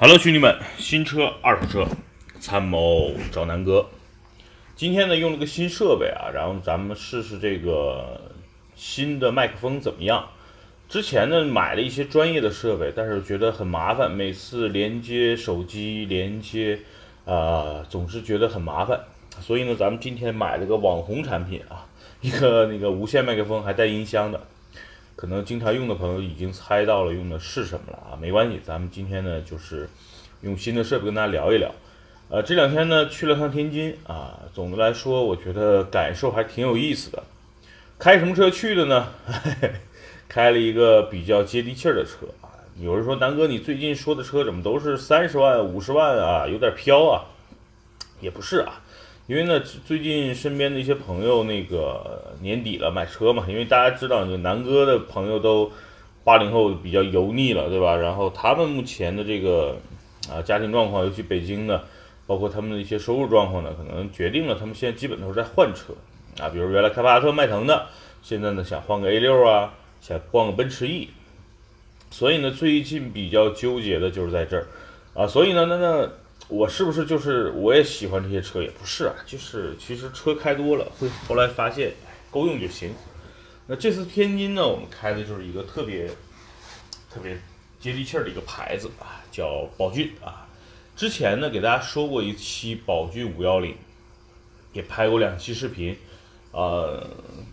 Hello，兄弟们，新车、二手车，参谋找南哥。今天呢，用了个新设备啊，然后咱们试试这个新的麦克风怎么样？之前呢，买了一些专业的设备，但是觉得很麻烦，每次连接手机连接，啊，总是觉得很麻烦。所以呢，咱们今天买了个网红产品啊，一个那个无线麦克风，还带音箱的。可能经常用的朋友已经猜到了用的是什么了啊，没关系，咱们今天呢就是用新的设备跟大家聊一聊。呃，这两天呢去了趟天津啊，总的来说我觉得感受还挺有意思的。开什么车去的呢？开了一个比较接地气儿的车啊。有人说南哥，你最近说的车怎么都是三十万、五十万啊，有点飘啊？也不是啊。因为呢，最近身边的一些朋友，那个年底了买车嘛，因为大家知道，就南哥的朋友都八零后比较油腻了，对吧？然后他们目前的这个啊家庭状况，尤其北京的，包括他们的一些收入状况呢，可能决定了他们现在基本都是在换车啊。比如原来开帕萨特、迈腾的，现在呢想换个 A 六啊，想换个奔驰 E，所以呢，最近比较纠结的就是在这儿啊。所以呢，那那。我是不是就是我也喜欢这些车？也不是啊，就是其实车开多了，会后来发现够用就行。那这次天津呢，我们开的就是一个特别特别接地气儿的一个牌子啊，叫宝骏啊。之前呢，给大家说过一期宝骏五幺零，也拍过两期视频。呃，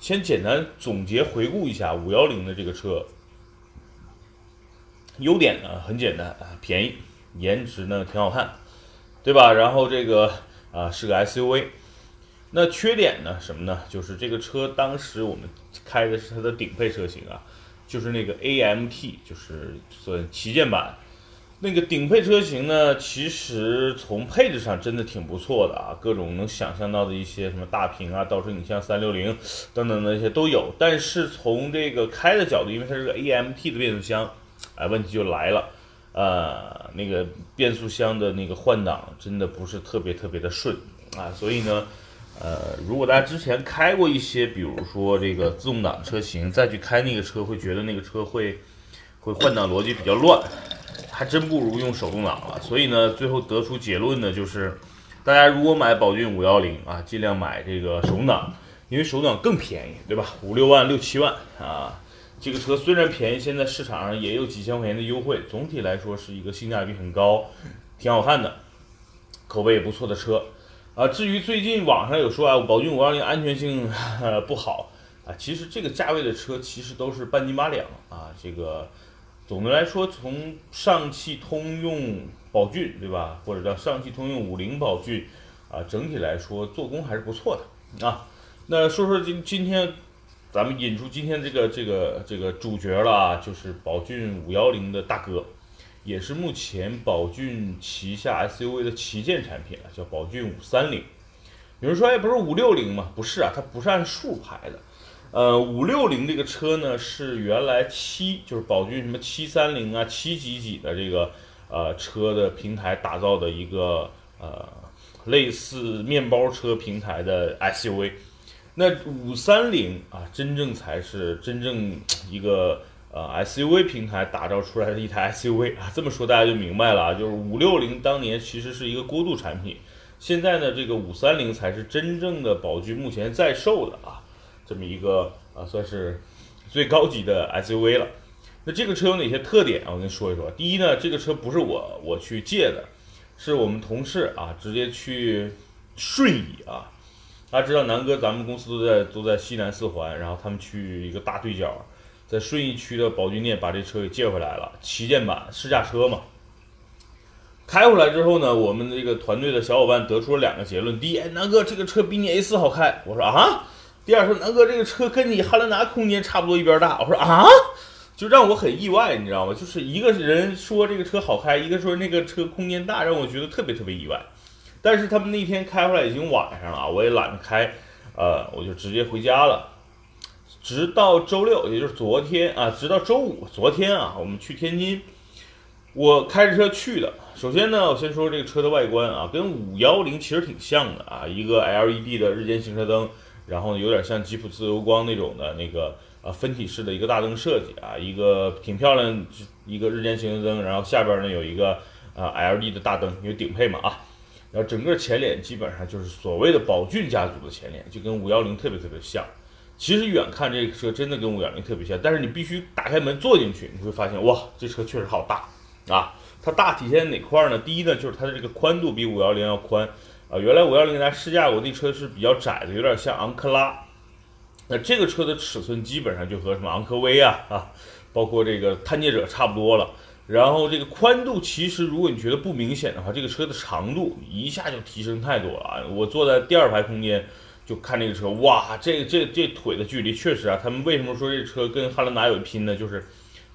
先简单总结回顾一下五幺零的这个车，优点呢很简单啊，便宜，颜值呢挺好看。对吧？然后这个啊是个 SUV，那缺点呢什么呢？就是这个车当时我们开的是它的顶配车型啊，就是那个 AMT，就是算旗舰版。那个顶配车型呢，其实从配置上真的挺不错的啊，各种能想象到的一些什么大屏啊、倒车影像、三六零等等那些都有。但是从这个开的角度，因为它是个 AMT 的变速箱，哎，问题就来了。呃，那个变速箱的那个换挡真的不是特别特别的顺啊，所以呢，呃，如果大家之前开过一些，比如说这个自动挡车型，再去开那个车，会觉得那个车会会换挡逻辑比较乱，还真不如用手动挡了。所以呢，最后得出结论呢，就是大家如果买宝骏五幺零啊，尽量买这个手动挡，因为手动挡更便宜，对吧？五六万、六七万啊。这个车虽然便宜，现在市场上也有几千块钱的优惠，总体来说是一个性价比很高、挺好看的、口碑也不错的车啊。至于最近网上有说啊，宝骏五二零安全性 不好啊，其实这个价位的车其实都是半斤八两啊。这个总的来说，从上汽通用宝骏对吧，或者叫上汽通用五菱宝骏啊，整体来说做工还是不错的啊。那说说今今天。咱们引出今天这个这个这个主角了，就是宝骏五幺零的大哥，也是目前宝骏旗下 SUV 的旗舰产品了，叫宝骏五三零。有人说，哎，不是五六零吗？不是啊，它不是按数排的。呃，五六零这个车呢，是原来七，就是宝骏什么七三零啊、七几几的这个呃车的平台打造的一个呃类似面包车平台的 SUV。那五三零啊，真正才是真正一个呃 SUV 平台打造出来的一台 SUV 啊，这么说大家就明白了啊，就是五六零当年其实是一个过渡产品，现在呢这个五三零才是真正的宝骏目前在售的啊，这么一个啊算是最高级的 SUV 了。那这个车有哪些特点啊？我跟你说一说。第一呢，这个车不是我我去借的，是我们同事啊直接去顺义啊。大家知道南哥，咱们公司都在都在西南四环，然后他们去一个大对角，在顺义区的宝骏店把这车给借回来了，旗舰版试驾车嘛。开回来之后呢，我们这个团队的小伙伴得出了两个结论：第一，哎南哥这个车比你 A 四好开，我说啊；第二说南哥这个车跟你汉兰达空间差不多一边大，我说啊，就让我很意外，你知道吗？就是一个人说这个车好开，一个说那个车空间大，让我觉得特别特别意外。但是他们那天开回来已经晚上了，我也懒得开，呃，我就直接回家了。直到周六，也就是昨天啊，直到周五，昨天啊，我们去天津，我开着车去的。首先呢，我先说这个车的外观啊，跟五幺零其实挺像的啊，一个 LED 的日间行车灯，然后有点像吉普自由光那种的那个呃分体式的一个大灯设计啊，一个挺漂亮，一个日间行车灯，然后下边呢有一个。啊 LED 的大灯，因为顶配嘛啊。然后整个前脸基本上就是所谓的宝骏家族的前脸，就跟五幺零特别特别像。其实远看这个车真的跟五幺零特别像，但是你必须打开门坐进去，你会发现哇，这车确实好大啊！它大体现在哪块呢？第一呢，就是它的这个宽度比五幺零要宽啊。原来五幺零来试驾过，那车是比较窄的，有点像昂克拉。那这个车的尺寸基本上就和什么昂科威啊啊，包括这个探界者差不多了。然后这个宽度其实如果你觉得不明显的话，这个车的长度一下就提升太多了啊！我坐在第二排空间。就看这个车，哇，这这这腿的距离确实啊，他们为什么说这车跟汉兰达有一拼呢？就是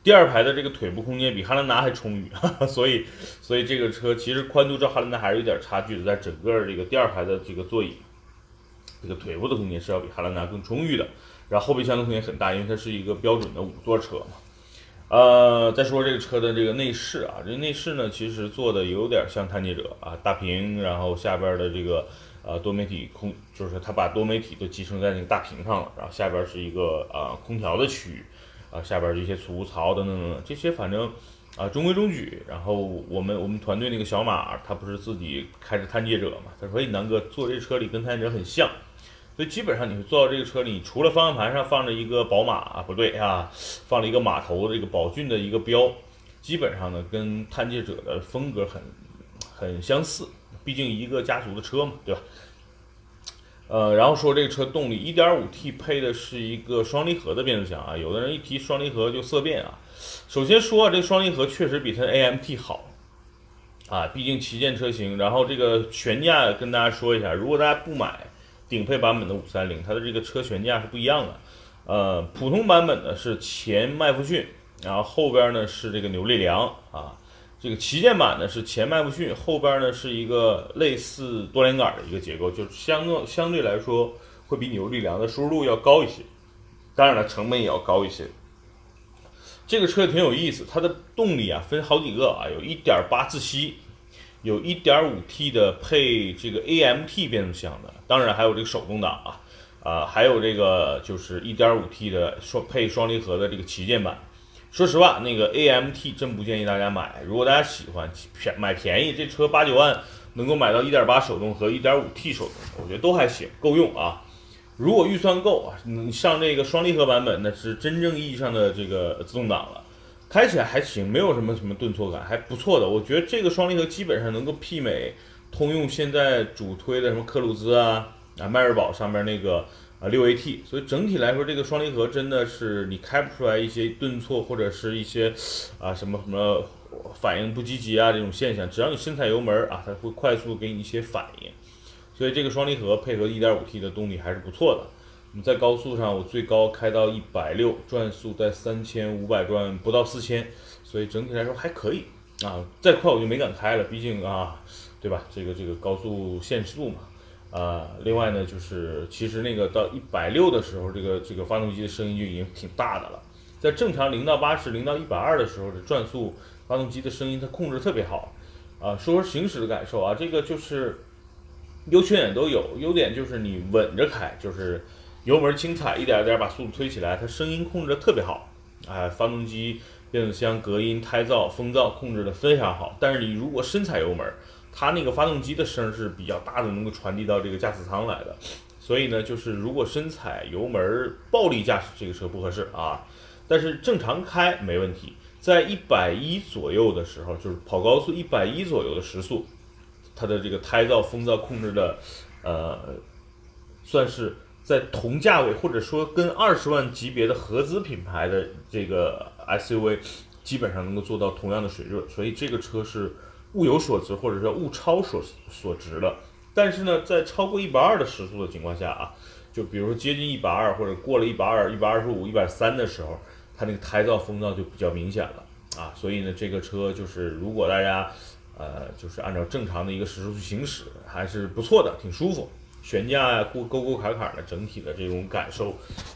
第二排的这个腿部空间比汉兰达还充裕，所以所以这个车其实宽度照汉兰达还是有点差距的，在整个这个第二排的这个座椅，这个腿部的空间是要比汉兰达更充裕的。然后后备箱的空间很大，因为它是一个标准的五座车嘛。呃，再说这个车的这个内饰啊，这内饰呢其实做的有点像探界者啊，大屏，然后下边的这个。呃，多媒体空就是它把多媒体都集成在那个大屏上了，然后下边是一个呃空调的区域，啊下边这些储物槽等等等等，这些反正啊中规中矩。然后我们我们团队那个小马，他不是自己开着探界者嘛，他说：“哎，南哥坐这车里跟探界者很像。”所以基本上你会坐到这个车里，除了方向盘上放着一个宝马啊，不对啊，放了一个马头这个宝骏的一个标，基本上呢跟探界者的风格很很相似。毕竟一个家族的车嘛，对吧？呃，然后说这个车动力，1.5T 配的是一个双离合的变速箱啊。有的人一提双离合就色变啊。首先说啊，这双离合确实比它 AMT 好啊，毕竟旗舰车型。然后这个悬架跟大家说一下，如果大家不买顶配版本的530，它的这个车悬架是不一样的。呃，普通版本呢是前麦弗逊，然后后边呢是这个扭力梁啊。这个旗舰版呢是前麦弗逊，后边呢是一个类似多连杆的一个结构，就相相对来说会比扭力梁的输入度要高一些，当然了，成本也要高一些。这个车挺有意思，它的动力啊分好几个啊，有一点八自吸，有一点五 T 的配这个 AMT 变速箱的，当然还有这个手动挡啊，啊还有这个就是一点五 T 的双配双离合的这个旗舰版。说实话，那个 A M T 真不建议大家买。如果大家喜欢便买便宜，这车八九万能够买到一点八手动和一点五 T 手动，我觉得都还行，够用啊。如果预算够啊，你上这个双离合版本，那是真正意义上的这个自动挡了，开起来还行，没有什么什么顿挫感，还不错的。我觉得这个双离合基本上能够媲美通用现在主推的什么科鲁兹啊啊迈锐宝上面那个。啊，六 AT，所以整体来说，这个双离合真的是你开不出来一些顿挫或者是一些啊什么什么反应不积极啊这种现象。只要你深踩油门啊，它会快速给你一些反应。所以这个双离合配合 1.5T 的动力还是不错的。我们在高速上，我最高开到一百六，转速在三千五百转不到四千，所以整体来说还可以啊。再快我就没敢开了，毕竟啊，对吧？这个这个高速限速嘛。啊，另外呢，就是其实那个到一百六的时候，这个这个发动机的声音就已经挺大的了。在正常零到八十、零到一百二的时候的转速，发动机的声音它控制特别好。啊，说说行驶的感受啊，这个就是优缺点都有。优点就是你稳着开，就是油门轻踩，一点一点把速度推起来，它声音控制的特别好。哎，发动机、变速箱、隔音、胎噪、风噪控制的非常好。但是你如果深踩油门，它那个发动机的声是比较大的，能够传递到这个驾驶舱来的，所以呢，就是如果深踩油门暴力驾驶这个车不合适啊，但是正常开没问题，在一百一左右的时候，就是跑高速一百一左右的时速，它的这个胎噪、风噪控制的，呃，算是在同价位或者说跟二十万级别的合资品牌的这个 SUV，基本上能够做到同样的水准，所以这个车是。物有所值，或者说物超所所值的，但是呢，在超过一百二的时速的情况下啊，就比如说接近一百二或者过了一百二、一百二十五、一百三的时候，它那个胎噪、风噪就比较明显了啊。所以呢，这个车就是如果大家呃就是按照正常的一个时速去行驶，还是不错的，挺舒服。悬架呀，过沟沟坎坎的，整体的这种感受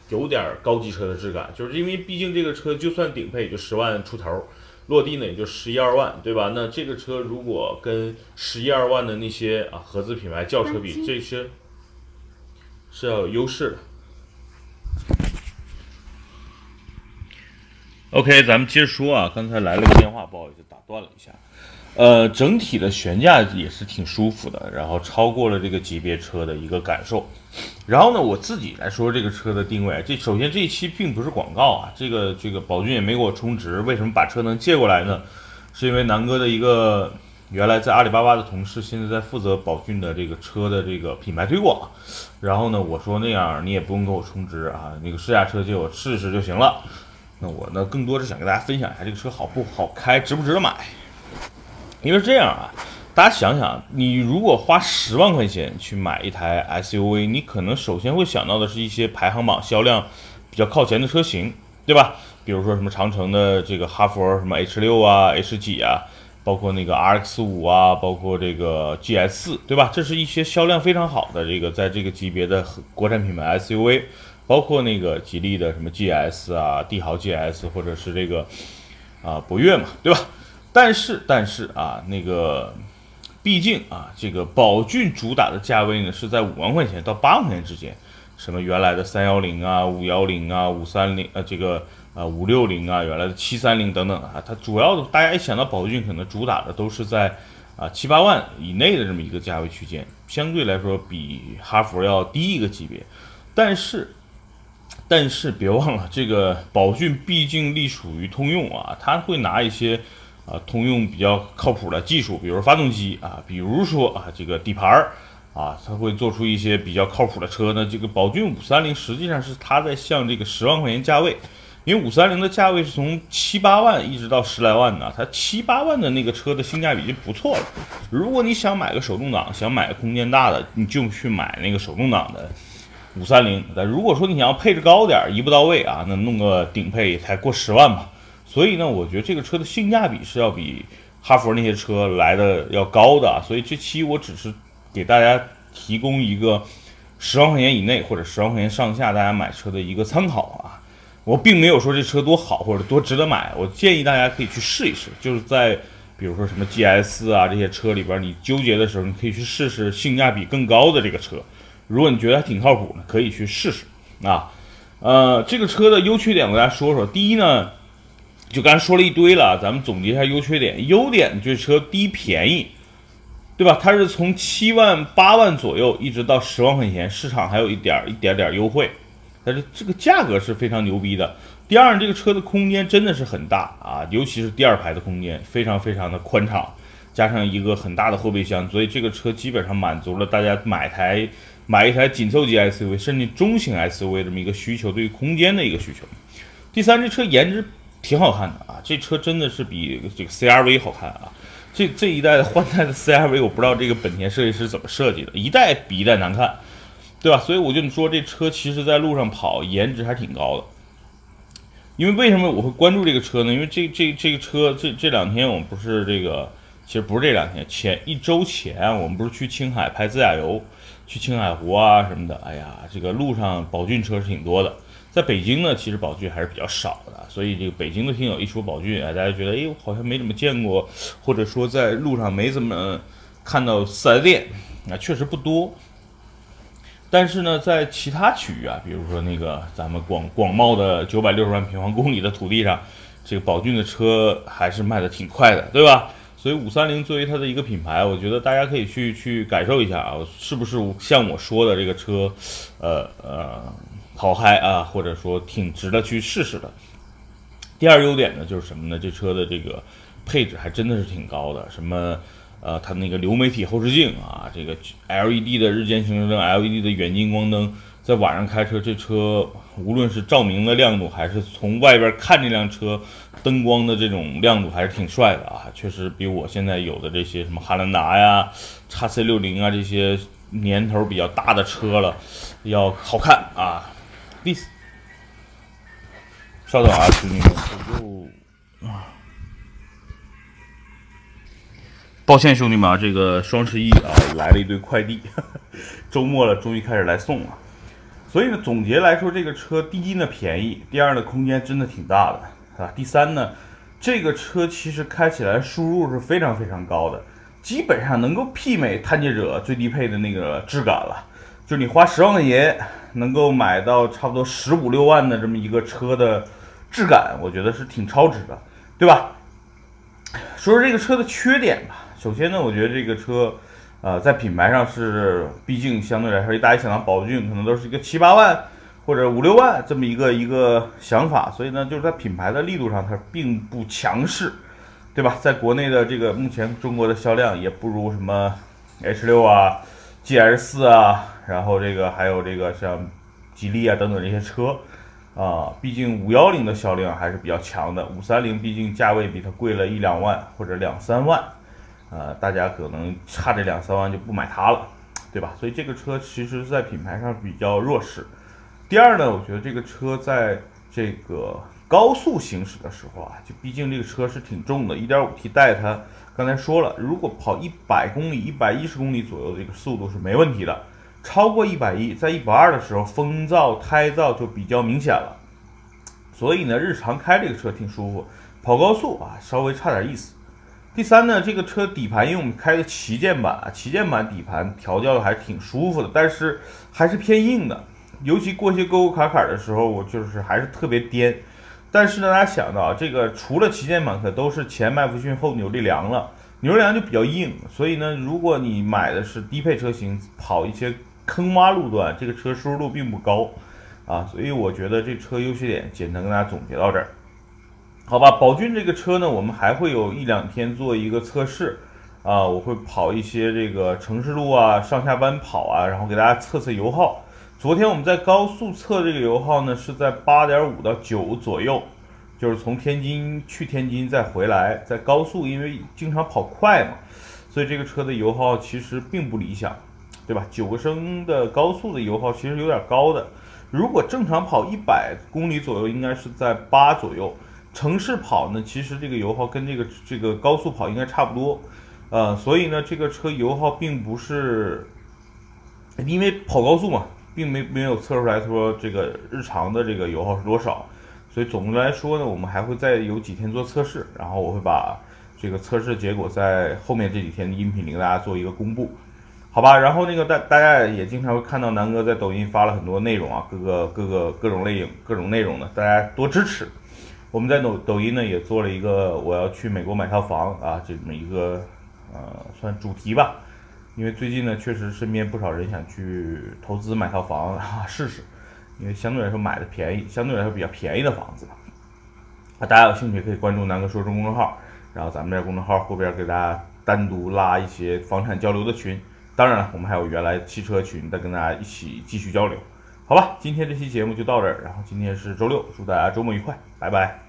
有点高级车的质感，就是因为毕竟这个车就算顶配也就十万出头。落地呢也就十一二万，对吧？那这个车如果跟十一二万的那些啊合资品牌轿车比，这些是要有优势的。OK，咱们接着说啊，刚才来了个电话，不好意思打。断了一下。呃，整体的悬架也是挺舒服的，然后超过了这个级别车的一个感受。然后呢，我自己来说这个车的定位，这首先这一期并不是广告啊，这个这个宝骏也没给我充值，为什么把车能借过来呢？是因为南哥的一个原来在阿里巴巴的同事，现在在负责宝骏的这个车的这个品牌推广。然后呢，我说那样你也不用给我充值啊，那个试驾车借我试试就行了。那我呢，更多是想跟大家分享一下这个车好不好开，值不值得买。因为这样啊，大家想想，你如果花十万块钱去买一台 SUV，你可能首先会想到的是一些排行榜销量比较靠前的车型，对吧？比如说什么长城的这个哈弗什么 H 六啊、H 几啊，包括那个 RX 五啊，包括这个 GS 四，对吧？这是一些销量非常好的这个在这个级别的国产品牌 SUV，包括那个吉利的什么 GS 啊、帝豪 GS，或者是这个啊博越嘛，对吧？但是，但是啊，那个，毕竟啊，这个宝骏主打的价位呢是在五万块钱到八万块钱之间，什么原来的三幺零啊、五幺零啊、五三零呃，这个呃五六零啊，原来的七三零等等啊，它主要的大家一想到宝骏，可能主打的都是在啊七八万以内的这么一个价位区间，相对来说比哈弗要低一个级别。但是，但是别忘了，这个宝骏毕竟隶属于通用啊，它会拿一些。啊，通用比较靠谱的技术，比如发动机啊，比如说啊，这个底盘儿啊，它会做出一些比较靠谱的车那。这个宝骏五三零实际上是它在向这个十万块钱价位，因为五三零的价位是从七八万一直到十来万呢，它七八万的那个车的性价比就不错了。如果你想买个手动挡，想买个空间大的，你就去买那个手动挡的五三零。但如果说你想要配置高点，一步到位啊，那弄个顶配才过十万吧。所以呢，我觉得这个车的性价比是要比哈佛那些车来的要高的，所以这期我只是给大家提供一个十万块钱以内或者十万块钱上下大家买车的一个参考啊。我并没有说这车多好或者多值得买，我建议大家可以去试一试，就是在比如说什么 GS 啊这些车里边，你纠结的时候，你可以去试试性价比更高的这个车。如果你觉得还挺靠谱呢，可以去试试啊。呃，这个车的优缺点我跟大家说说。第一呢。就刚才说了一堆了，咱们总结一下优缺点。优点就是车低便宜，对吧？它是从七万八万左右一直到十万块钱，市场还有一点一点点优惠，但是这个价格是非常牛逼的。第二，这个车的空间真的是很大啊，尤其是第二排的空间非常非常的宽敞，加上一个很大的后备箱，所以这个车基本上满足了大家买台买一台紧凑级 SUV 甚至中型 SUV 这么一个需求，对于空间的一个需求。第三，这车颜值。挺好看的啊，这车真的是比这个 CRV 好看啊。这这一代的换代的 CRV，我不知道这个本田设计师怎么设计的，一代比一代难看，对吧？所以我就说这车其实在路上跑颜值还挺高的。因为为什么我会关注这个车呢？因为这这这个车这这两天我们不是这个，其实不是这两天，前一周前我们不是去青海拍自驾游，去青海湖啊什么的。哎呀，这个路上宝骏车是挺多的。在北京呢，其实宝骏还是比较少的，所以这个北京的听友一说宝骏，啊，大家觉得，哎，好像没怎么见过，或者说在路上没怎么看到四 S 店，那确实不多。但是呢，在其他区域啊，比如说那个咱们广广袤的九百六十万平方公里的土地上，这个宝骏的车还是卖的挺快的，对吧？所以五三零作为它的一个品牌，我觉得大家可以去去感受一下啊，是不是像我说的这个车，呃呃。好嗨啊，或者说挺值得去试试的。第二优点呢，就是什么呢？这车的这个配置还真的是挺高的，什么呃，它那个流媒体后视镜啊，这个 LED 的日间行车灯，LED 的远近光灯，在晚上开车，这车无论是照明的亮度，还是从外边看这辆车灯光的这种亮度，还是挺帅的啊。确实比我现在有的这些什么汉兰达呀、叉 C 六零啊这些年头比较大的车了，要好看啊。第四，稍等啊，兄弟们，我就啊，抱歉，兄弟们啊，这个双十一啊来了一堆快递，周末了，终于开始来送了。所以呢，总结来说，这个车第一呢便宜，第二呢空间真的挺大的，是吧？第三呢，这个车其实开起来输入是非常非常高的，基本上能够媲美探界者最低配的那个质感了。就你花十万块钱能够买到差不多十五六万的这么一个车的质感，我觉得是挺超值的，对吧？说说这个车的缺点吧。首先呢，我觉得这个车，呃，在品牌上是，毕竟相对来说，大家想到宝骏可能都是一个七八万或者五六万这么一个一个想法，所以呢，就是在品牌的力度上它并不强势，对吧？在国内的这个目前中国的销量也不如什么 H 六啊、GS 四啊，然后这个还有这个像吉利啊等等这些车。啊，毕竟五幺零的销量还是比较强的，五三零毕竟价位比它贵了一两万或者两三万，呃，大家可能差这两三万就不买它了，对吧？所以这个车其实在品牌上比较弱势。第二呢，我觉得这个车在这个高速行驶的时候啊，就毕竟这个车是挺重的，一点五 T 带它，刚才说了，如果跑一百公里、一百一十公里左右的这个速度是没问题的。超过一百一，在一百二的时候，风噪、胎噪就比较明显了。所以呢，日常开这个车挺舒服，跑高速啊稍微差点意思。第三呢，这个车底盘因为我们开的旗舰版，旗舰版底盘调教的还挺舒服的，但是还是偏硬的，尤其过些沟沟坎坎的时候，我就是还是特别颠。但是呢，大家想到这个除了旗舰版可都是前麦弗逊后扭力梁了，扭力梁就比较硬，所以呢，如果你买的是低配车型，跑一些。坑洼路段，这个车舒适度并不高啊，所以我觉得这车优缺点简单跟大家总结到这儿，好吧？宝骏这个车呢，我们还会有一两天做一个测试啊，我会跑一些这个城市路啊，上下班跑啊，然后给大家测测油耗。昨天我们在高速测这个油耗呢，是在八点五到九左右，就是从天津去天津再回来，在高速，因为经常跑快嘛，所以这个车的油耗其实并不理想。对吧？九个升的高速的油耗其实有点高的，如果正常跑一百公里左右，应该是在八左右。城市跑呢，其实这个油耗跟这个这个高速跑应该差不多，呃，所以呢，这个车油耗并不是，因为跑高速嘛，并没没有测出来说这个日常的这个油耗是多少，所以总的来说呢，我们还会再有几天做测试，然后我会把这个测试结果在后面这几天的音频里给大家做一个公布。好吧，然后那个大大家也经常会看到南哥在抖音发了很多内容啊，各个各个各种类型各种内容的，大家多支持。我们在抖抖音呢也做了一个我要去美国买套房啊这么一个呃算主题吧，因为最近呢确实身边不少人想去投资买套房 啊试试，因为相对来说买的便宜，相对来说比较便宜的房子。啊，大家有兴趣可以关注南哥说中公众号，然后咱们这公众号后边给大家单独拉一些房产交流的群。当然了，我们还有原来汽车群再跟大家一起继续交流，好吧？今天这期节目就到这儿，然后今天是周六，祝大家周末愉快，拜拜。